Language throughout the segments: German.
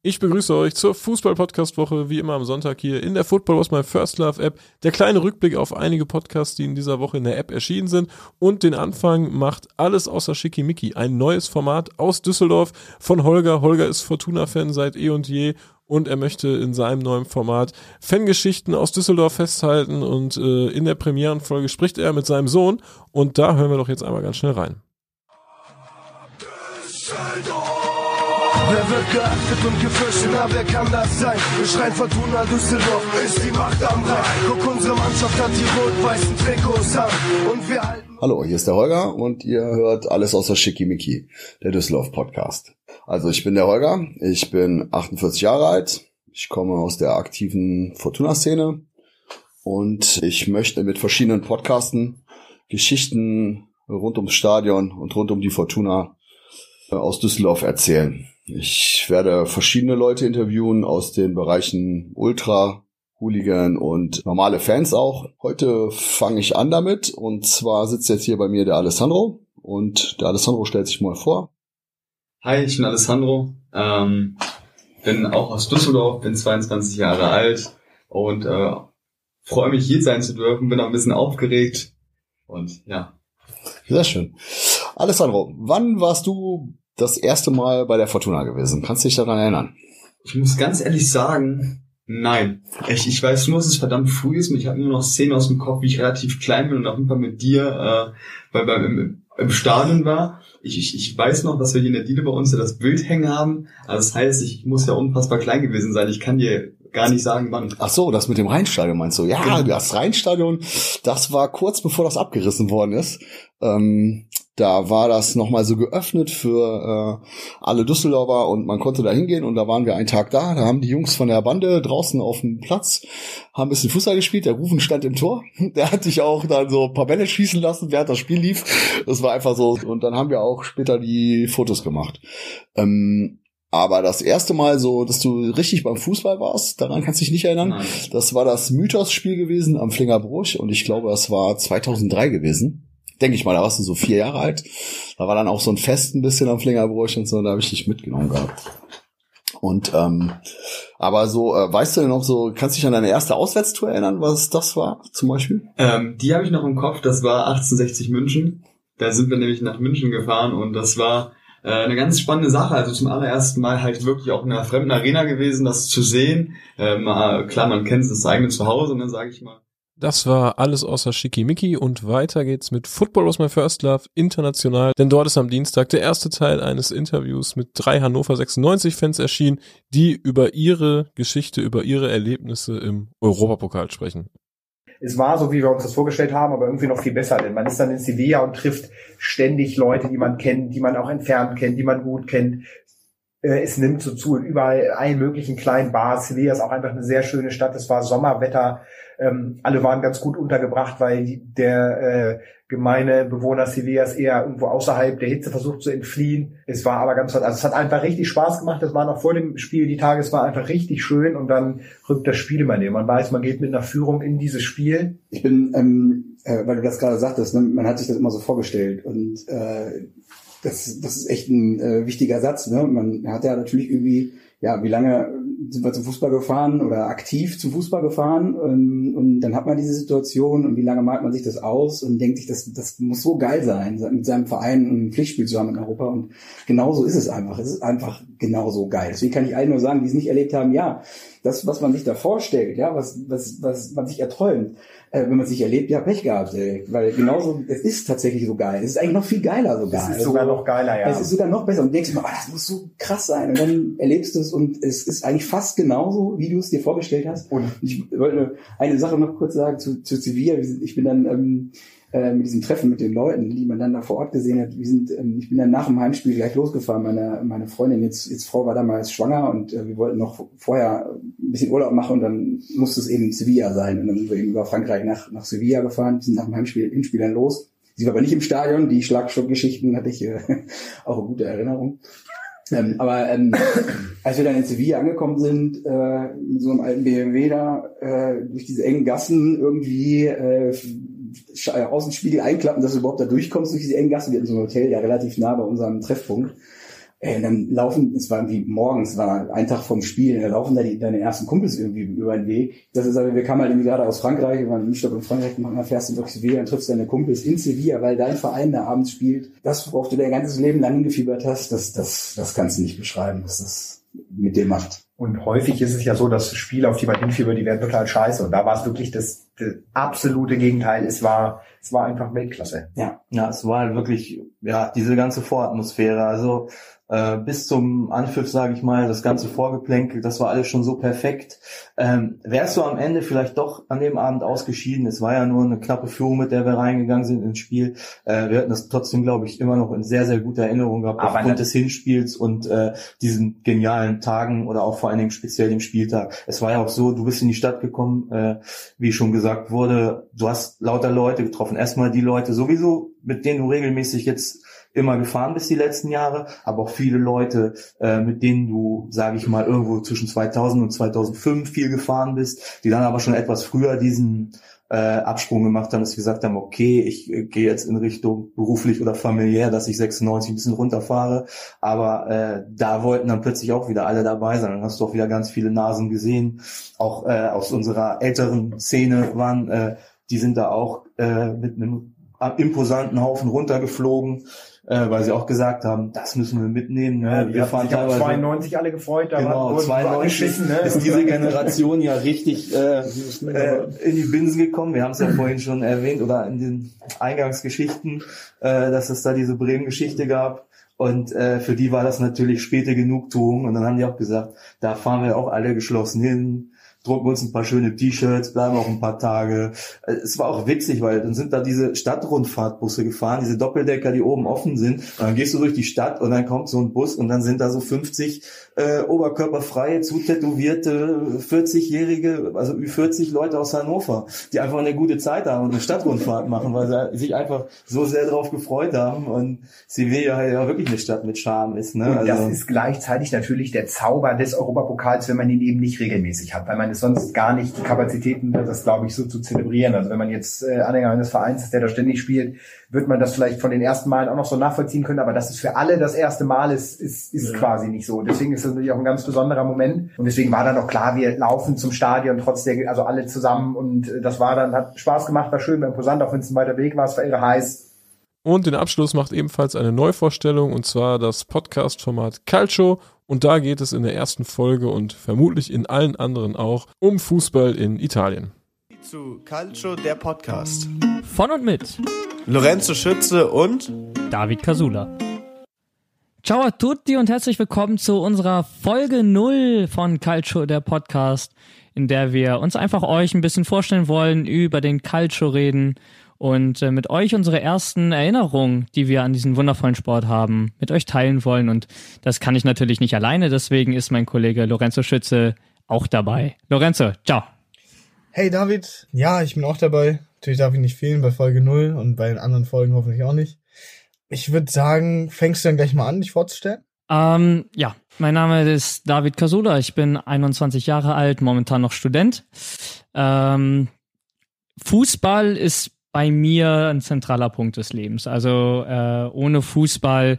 Ich begrüße euch zur Fußball-Podcast-Woche, wie immer am Sonntag hier in der Football Was My First Love App. Der kleine Rückblick auf einige Podcasts, die in dieser Woche in der App erschienen sind. Und den Anfang macht alles außer Schickimicki. Ein neues Format aus Düsseldorf von Holger. Holger ist Fortuna-Fan seit eh und je und er möchte in seinem neuen Format Fangeschichten aus Düsseldorf festhalten und äh, in der Premierenfolge spricht er mit seinem Sohn und da hören wir doch jetzt einmal ganz schnell rein. Wer wird geachtet und gefürchtet, na wer kann das sein? Wir schreien Fortuna Düsseldorf, ist die Macht am Rhein. Guck, unsere Mannschaft hat die rot-weißen Trikots an und wir halten... Hallo, hier ist der Holger und ihr hört alles außer Schickimicki, der Düsseldorf Podcast. Also ich bin der Holger, ich bin 48 Jahre alt, ich komme aus der aktiven Fortuna-Szene und ich möchte mit verschiedenen Podcasten Geschichten rund ums Stadion und rund um die Fortuna äh, aus Düsseldorf erzählen. Ich werde verschiedene Leute interviewen aus den Bereichen Ultra, Hooligan und normale Fans auch. Heute fange ich an damit und zwar sitzt jetzt hier bei mir der Alessandro und der Alessandro stellt sich mal vor. Hi, ich bin Alessandro, ähm, bin auch aus Düsseldorf, bin 22 Jahre alt und äh, freue mich hier sein zu dürfen, bin auch ein bisschen aufgeregt und ja. Sehr schön. Alessandro, wann warst du das erste Mal bei der Fortuna gewesen? Kannst du dich daran erinnern? Ich muss ganz ehrlich sagen, nein. Ich, ich weiß nur, dass es verdammt früh ist. Ich habe nur noch Szenen aus dem Kopf, wie ich relativ klein bin und auf jeden Fall mit dir äh, bei, bei, im, im Stadion war. Ich, ich, ich weiß noch, dass wir hier in der Diele bei uns ja das Bild hängen haben. Also das heißt, ich muss ja unfassbar klein gewesen sein. Ich kann dir gar nicht sagen, wann. Ach so, das mit dem Rheinstadion meinst du? Ja, genau. das Rheinstadion, das war kurz bevor das abgerissen worden ist. Ähm, da war das nochmal so geöffnet für äh, alle Düsseldorfer und man konnte da hingehen und da waren wir einen Tag da. Da haben die Jungs von der Bande draußen auf dem Platz, haben ein bisschen Fußball gespielt. Der Rufen stand im Tor. Der hat sich auch dann so ein paar Bälle schießen lassen, während das Spiel lief. Das war einfach so. Und dann haben wir auch später die Fotos gemacht. Ähm, aber das erste Mal so, dass du richtig beim Fußball warst, daran kannst du dich nicht erinnern. Nein. Das war das Mythos-Spiel gewesen am Flingerbruch und ich glaube, das war 2003 gewesen denke ich mal, da warst du so vier Jahre alt. Da war dann auch so ein Fest ein bisschen am Flingerbruch und so, da habe ich dich mitgenommen gehabt. Und ähm, aber so, äh, weißt du denn noch so, kannst du dich an deine erste Auswärtstour erinnern, was das war, zum Beispiel? Ähm, die habe ich noch im Kopf, das war 1860 München. Da sind wir nämlich nach München gefahren und das war äh, eine ganz spannende Sache. Also zum allerersten Mal halt wirklich auch in einer fremden Arena gewesen, das zu sehen. Ähm, klar, man kennt das eigene Zuhause, ne, sage ich mal. Das war alles außer Schickimicki und weiter geht's mit Football was my first love international, denn dort ist am Dienstag der erste Teil eines Interviews mit drei Hannover 96 Fans erschienen, die über ihre Geschichte, über ihre Erlebnisse im Europapokal sprechen. Es war so, wie wir uns das vorgestellt haben, aber irgendwie noch viel besser, denn man ist dann in Sevilla und trifft ständig Leute, die man kennt, die man auch entfernt kennt, die man gut kennt, es nimmt so zu überall allen möglichen kleinen Bars. Sevilla ist auch einfach eine sehr schöne Stadt. Es war Sommerwetter. Ähm, alle waren ganz gut untergebracht, weil der äh, gemeine Bewohner Sevillas eher irgendwo außerhalb der Hitze versucht zu entfliehen. Es war aber ganz, also es hat einfach richtig Spaß gemacht. Das war noch vor dem Spiel die Tage. Es war einfach richtig schön und dann rückt das Spiel immer näher. Man weiß, man geht mit einer Führung in dieses Spiel. Ich bin, ähm, äh, weil du das gerade sagtest, ne, man hat sich das immer so vorgestellt und äh, das, das ist echt ein äh, wichtiger Satz. Ne? Man hat ja natürlich irgendwie, ja, wie lange sind wir zum Fußball gefahren oder aktiv zum Fußball gefahren und, und dann hat man diese Situation und wie lange malt man sich das aus und denkt sich, das, das muss so geil sein, mit seinem Verein ein Pflichtspiel zu haben in Europa und genauso ist es einfach. Es ist einfach genauso geil. Deswegen kann ich allen nur sagen, die es nicht erlebt haben, ja, das, was man sich da vorstellt, ja, was, was, was man sich erträumt, äh, wenn man sich erlebt, ja, Pech gehabt, ey. weil genauso, es ist tatsächlich so geil. Es ist eigentlich noch viel geiler sogar. Es ist sogar also, noch geiler, ja. Es ist sogar noch besser und du denkst immer, oh, das muss so krass sein und dann erlebst du es und es ist eigentlich fast genauso, wie du es dir vorgestellt hast. Und ich wollte eine Sache noch kurz sagen zu, zu Sevilla. Ich bin dann ähm, äh, mit diesem Treffen mit den Leuten, die man dann da vor Ort gesehen hat. Wir sind, ähm, ich bin dann nach dem Heimspiel gleich losgefahren. Meine, meine Freundin, jetzt, jetzt Frau war damals schwanger und äh, wir wollten noch vorher ein bisschen Urlaub machen und dann musste es eben Sevilla sein. Und dann sind wir eben über Frankreich nach, nach Sevilla gefahren, sind nach dem Heimspiel, Hinspiel dann los. Sie war aber nicht im Stadion, die Schlagstockgeschichten hatte ich äh, auch eine gute Erinnerung. Ähm, aber ähm, als wir dann in Sevilla angekommen sind, äh, mit so einem alten BMW da, äh, durch diese engen Gassen irgendwie äh, äh, Außenspiegel einklappen, dass du überhaupt da durchkommst durch diese engen Gassen. Wir hatten so ein Hotel ja relativ nah bei unserem Treffpunkt. Ey, und dann laufen, es war irgendwie morgens, war ein Tag vom Spiel, da laufen da die, deine ersten Kumpels irgendwie über den Weg. Das ist aber, wir kamen halt irgendwie gerade aus Frankreich, wir waren im Stopp in Frankreich gemacht, dann fährst du durch Sevilla und triffst deine Kumpels in Sevilla, weil dein Verein da abends spielt. Das, worauf du dein ganzes Leben lang hingefiebert hast, das, das, das kannst du nicht beschreiben, was das mit dir macht. Und häufig ist es ja so, dass Spiele, auf die man hinfiebert, die werden total scheiße. Und da war es wirklich das, das absolute Gegenteil. Es war, es war einfach Weltklasse. Ja. Ja, es war halt wirklich, ja, diese ganze Voratmosphäre. Also äh, bis zum Anpfiff, sage ich mal, das ganze Vorgeplänkel, das war alles schon so perfekt. Ähm, wärst du am Ende vielleicht doch an dem Abend ausgeschieden? Es war ja nur eine knappe Führung, mit der wir reingegangen sind ins Spiel. Äh, wir hatten das trotzdem, glaube ich, immer noch in sehr, sehr guter Erinnerung gehabt, Aber aufgrund ne- des Hinspiels und äh, diesen genialen Tagen oder auch vor allen Dingen speziell dem Spieltag. Es war ja auch so, du bist in die Stadt gekommen, äh, wie schon gesagt wurde, du hast lauter Leute getroffen. Erstmal die Leute sowieso, mit denen du regelmäßig jetzt immer gefahren bist die letzten Jahre, aber auch viele Leute, äh, mit denen du, sage ich mal, irgendwo zwischen 2000 und 2005 viel gefahren bist, die dann aber schon etwas früher diesen äh, Absprung gemacht haben, dass sie gesagt haben, okay, ich äh, gehe jetzt in Richtung beruflich oder familiär, dass ich 96 ein bisschen runterfahre, aber äh, da wollten dann plötzlich auch wieder alle dabei sein. Dann hast du auch wieder ganz viele Nasen gesehen, auch äh, aus unserer älteren Szene waren, äh, die sind da auch äh, mit einem imposanten Haufen runtergeflogen, äh, weil sie auch gesagt haben, das müssen wir mitnehmen. Ne? Wir fahren sich teilweise 92 alle gefreut, da Genau, waren- wurden wir 92 angeschissen, ne? ist diese Generation ja richtig äh, äh, in die Binsen gekommen. Wir haben es ja vorhin schon erwähnt oder in den Eingangsgeschichten, äh, dass es da diese Bremen-Geschichte gab. Und äh, für die war das natürlich späte Genugtuung. Und dann haben die auch gesagt, da fahren wir auch alle geschlossen hin, drucken uns ein paar schöne T-Shirts, bleiben auch ein paar Tage. Äh, Es war auch witzig, weil dann sind da diese Stadtrundfahrtbusse gefahren, diese Doppeldecker, die oben offen sind. Und dann gehst du durch die Stadt und dann kommt so ein Bus und dann sind da so 50 äh, oberkörperfreie, zutätowierte 40-jährige, also Ü40 Leute aus Hannover, die einfach eine gute Zeit haben und eine Stadtrundfahrt machen, weil sie sich einfach so sehr darauf gefreut haben und Sevilla ja wirklich eine Stadt mit Charme ist. Ne? Und das Also- ist gleichzeitig natürlich der Zauber des Europapokals, wenn man ihn eben nicht regelmäßig hat, weil man es sonst gar nicht die Kapazitäten das glaube ich so zu zelebrieren. Also wenn man jetzt äh, Anhänger eines Vereins ist, der da ständig spielt, wird man das vielleicht von den ersten Malen auch noch so nachvollziehen können, aber dass es für alle das erste Mal ist, ist, ist quasi nicht so. Deswegen ist das natürlich auch ein ganz besonderer Moment. Und deswegen war dann auch klar, wir laufen zum Stadion trotz der, also alle zusammen und äh, das war dann, hat Spaß gemacht, war schön, war imposant, auch wenn es ein weiter Weg war, es war irre heiß. Und den Abschluss macht ebenfalls eine Neuvorstellung und zwar das Podcast-Format Calcio. Und da geht es in der ersten Folge und vermutlich in allen anderen auch um Fußball in Italien. zu Calcio, der Podcast. Von und mit Lorenzo Schütze und David Casula. Ciao a tutti und herzlich willkommen zu unserer Folge 0 von Calcio, der Podcast, in der wir uns einfach euch ein bisschen vorstellen wollen, über den Calcio reden und äh, mit euch unsere ersten Erinnerungen, die wir an diesen wundervollen Sport haben, mit euch teilen wollen. Und das kann ich natürlich nicht alleine, deswegen ist mein Kollege Lorenzo Schütze auch dabei. Lorenzo, ciao. Hey David, ja, ich bin auch dabei. Natürlich darf ich nicht fehlen bei Folge 0 und bei den anderen Folgen hoffentlich auch nicht. Ich würde sagen, fängst du dann gleich mal an, dich vorzustellen? Ähm, ja, mein Name ist David Kasula. Ich bin 21 Jahre alt, momentan noch Student. Ähm, Fußball ist bei mir ein zentraler Punkt des Lebens. Also äh, ohne Fußball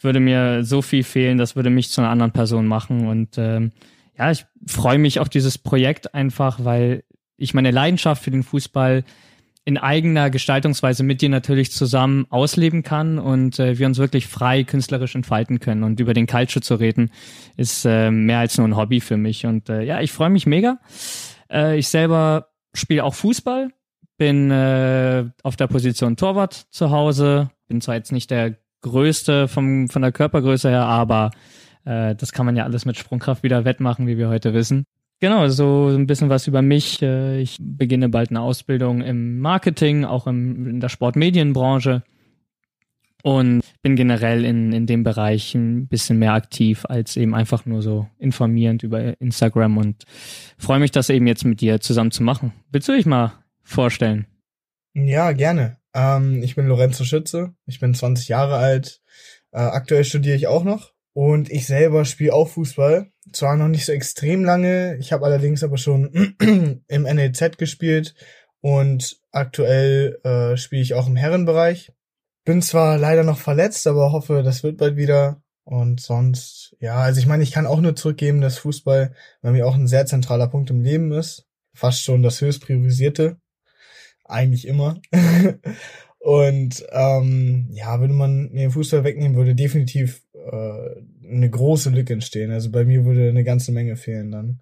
würde mir so viel fehlen, das würde mich zu einer anderen Person machen. Und ähm, ja, ich freue mich auf dieses Projekt einfach, weil ich meine Leidenschaft für den Fußball in eigener Gestaltungsweise mit dir natürlich zusammen ausleben kann und äh, wir uns wirklich frei künstlerisch entfalten können. Und über den Culture zu reden, ist äh, mehr als nur ein Hobby für mich. Und äh, ja, ich freue mich mega. Äh, ich selber spiele auch Fußball, bin äh, auf der Position Torwart zu Hause, bin zwar jetzt nicht der Größte vom, von der Körpergröße her, aber äh, das kann man ja alles mit Sprungkraft wieder wettmachen, wie wir heute wissen. Genau, so ein bisschen was über mich. Äh, Ich beginne bald eine Ausbildung im Marketing, auch im, in der Sportmedienbranche und bin generell in, in dem Bereich ein bisschen mehr aktiv als eben einfach nur so informierend über Instagram und freue mich, das eben jetzt mit dir zusammen zu machen. Willst du dich mal vorstellen? Ja, gerne. Ähm, ich bin Lorenzo Schütze, ich bin 20 Jahre alt, äh, aktuell studiere ich auch noch und ich selber spiele auch Fußball. Zwar noch nicht so extrem lange, ich habe allerdings aber schon im NLZ gespielt und aktuell äh, spiele ich auch im Herrenbereich. Bin zwar leider noch verletzt, aber hoffe, das wird bald wieder. Und sonst, ja, also ich meine, ich kann auch nur zurückgeben, dass Fußball bei mir auch ein sehr zentraler Punkt im Leben ist. Fast schon das höchst priorisierte. Eigentlich immer. Und ähm, ja, würde man mir Fußball wegnehmen, würde definitiv äh, eine große Lücke entstehen. Also bei mir würde eine ganze Menge fehlen dann.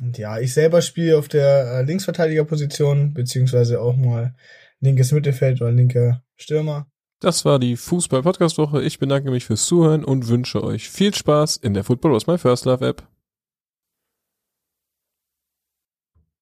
Und ja, ich selber spiele auf der äh, Linksverteidigerposition, beziehungsweise auch mal linkes Mittelfeld oder linker Stürmer. Das war die Fußball-Podcast-Woche. Ich bedanke mich fürs Zuhören und wünsche euch viel Spaß in der Football Was My First Love App.